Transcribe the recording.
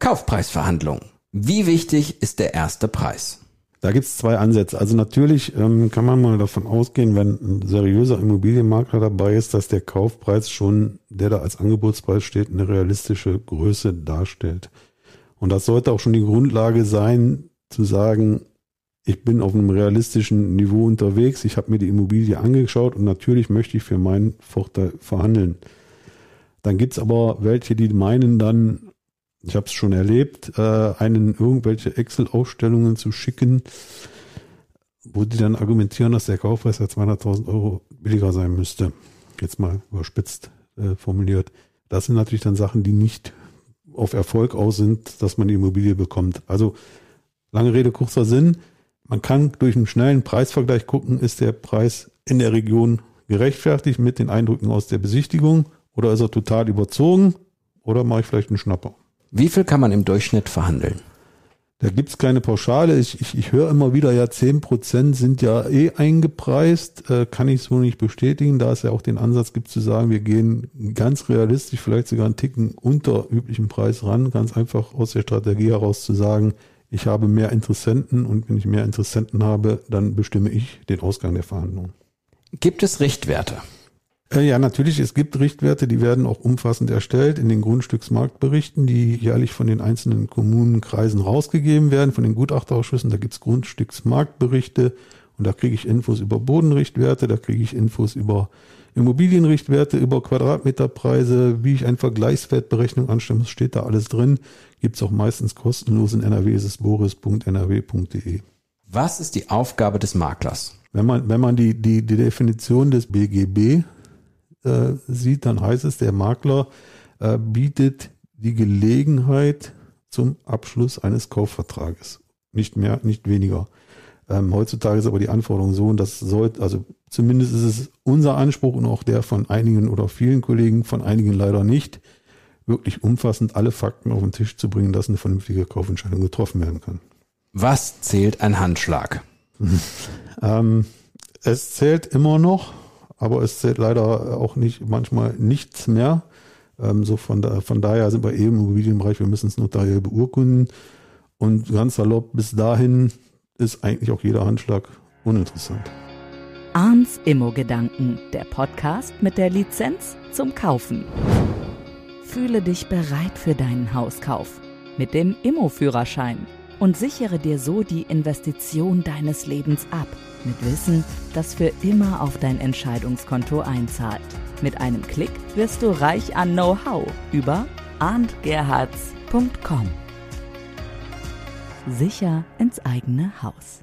Kaufpreisverhandlungen. Wie wichtig ist der erste Preis? Da gibt es zwei Ansätze. Also natürlich ähm, kann man mal davon ausgehen, wenn ein seriöser Immobilienmakler dabei ist, dass der Kaufpreis schon, der da als Angebotspreis steht, eine realistische Größe darstellt. Und das sollte auch schon die Grundlage sein, zu sagen, ich bin auf einem realistischen Niveau unterwegs, ich habe mir die Immobilie angeschaut und natürlich möchte ich für meinen Vorteil verhandeln. Dann gibt es aber welche, die meinen dann, ich habe es schon erlebt, äh, einen irgendwelche Excel-Aufstellungen zu schicken, wo die dann argumentieren, dass der Kaufpreis ja 200.000 Euro billiger sein müsste. Jetzt mal überspitzt äh, formuliert. Das sind natürlich dann Sachen, die nicht auf Erfolg aus sind, dass man die Immobilie bekommt. Also lange Rede, kurzer Sinn. Man kann durch einen schnellen Preisvergleich gucken, ist der Preis in der Region gerechtfertigt mit den Eindrücken aus der Besichtigung oder ist er total überzogen oder mache ich vielleicht einen Schnapper. Wie viel kann man im Durchschnitt verhandeln? Da gibt's keine Pauschale. Ich, ich, ich höre immer wieder, ja, zehn Prozent sind ja eh eingepreist. Äh, kann ich so nicht bestätigen, da es ja auch den Ansatz gibt zu sagen, wir gehen ganz realistisch, vielleicht sogar einen Ticken unter üblichen Preis ran. Ganz einfach aus der Strategie heraus zu sagen, ich habe mehr Interessenten und wenn ich mehr Interessenten habe, dann bestimme ich den Ausgang der Verhandlungen. Gibt es Richtwerte? Äh, ja, natürlich. Es gibt Richtwerte, die werden auch umfassend erstellt in den Grundstücksmarktberichten, die jährlich von den einzelnen Kommunen, Kreisen rausgegeben werden, von den Gutachterausschüssen. Da gibt's Grundstücksmarktberichte und da kriege ich Infos über Bodenrichtwerte, da kriege ich Infos über Immobilienrichtwerte, über Quadratmeterpreise, wie ich eine Vergleichswertberechnung anstelle, steht da alles drin. Gibt's auch meistens kostenlos in nrw.boris.nrw.de. Was ist die Aufgabe des Maklers? Wenn man, wenn man die, die, die Definition des BGB äh, sieht, dann heißt es, der Makler äh, bietet die Gelegenheit zum Abschluss eines Kaufvertrages. Nicht mehr, nicht weniger. Ähm, heutzutage ist aber die Anforderung so, und das sollte, also zumindest ist es unser Anspruch und auch der von einigen oder vielen Kollegen, von einigen leider nicht, wirklich umfassend alle Fakten auf den Tisch zu bringen, dass eine vernünftige Kaufentscheidung getroffen werden kann. Was zählt ein Handschlag? ähm, es zählt immer noch, aber es zählt leider auch nicht manchmal nichts mehr. Ähm, so von, da, von daher sind wir eben im Immobilienbereich, wir müssen es notariell beurkunden. Und ganz salopp, bis dahin ist eigentlich auch jeder Handschlag uninteressant. Arns Immo-Gedanken, der Podcast mit der Lizenz zum Kaufen. Fühle dich bereit für deinen Hauskauf mit dem Immo-Führerschein und sichere dir so die Investition deines Lebens ab. Mit Wissen, das für immer auf dein Entscheidungskonto einzahlt. Mit einem Klick wirst du reich an Know-how über arndgerhards.com. Sicher ins eigene Haus.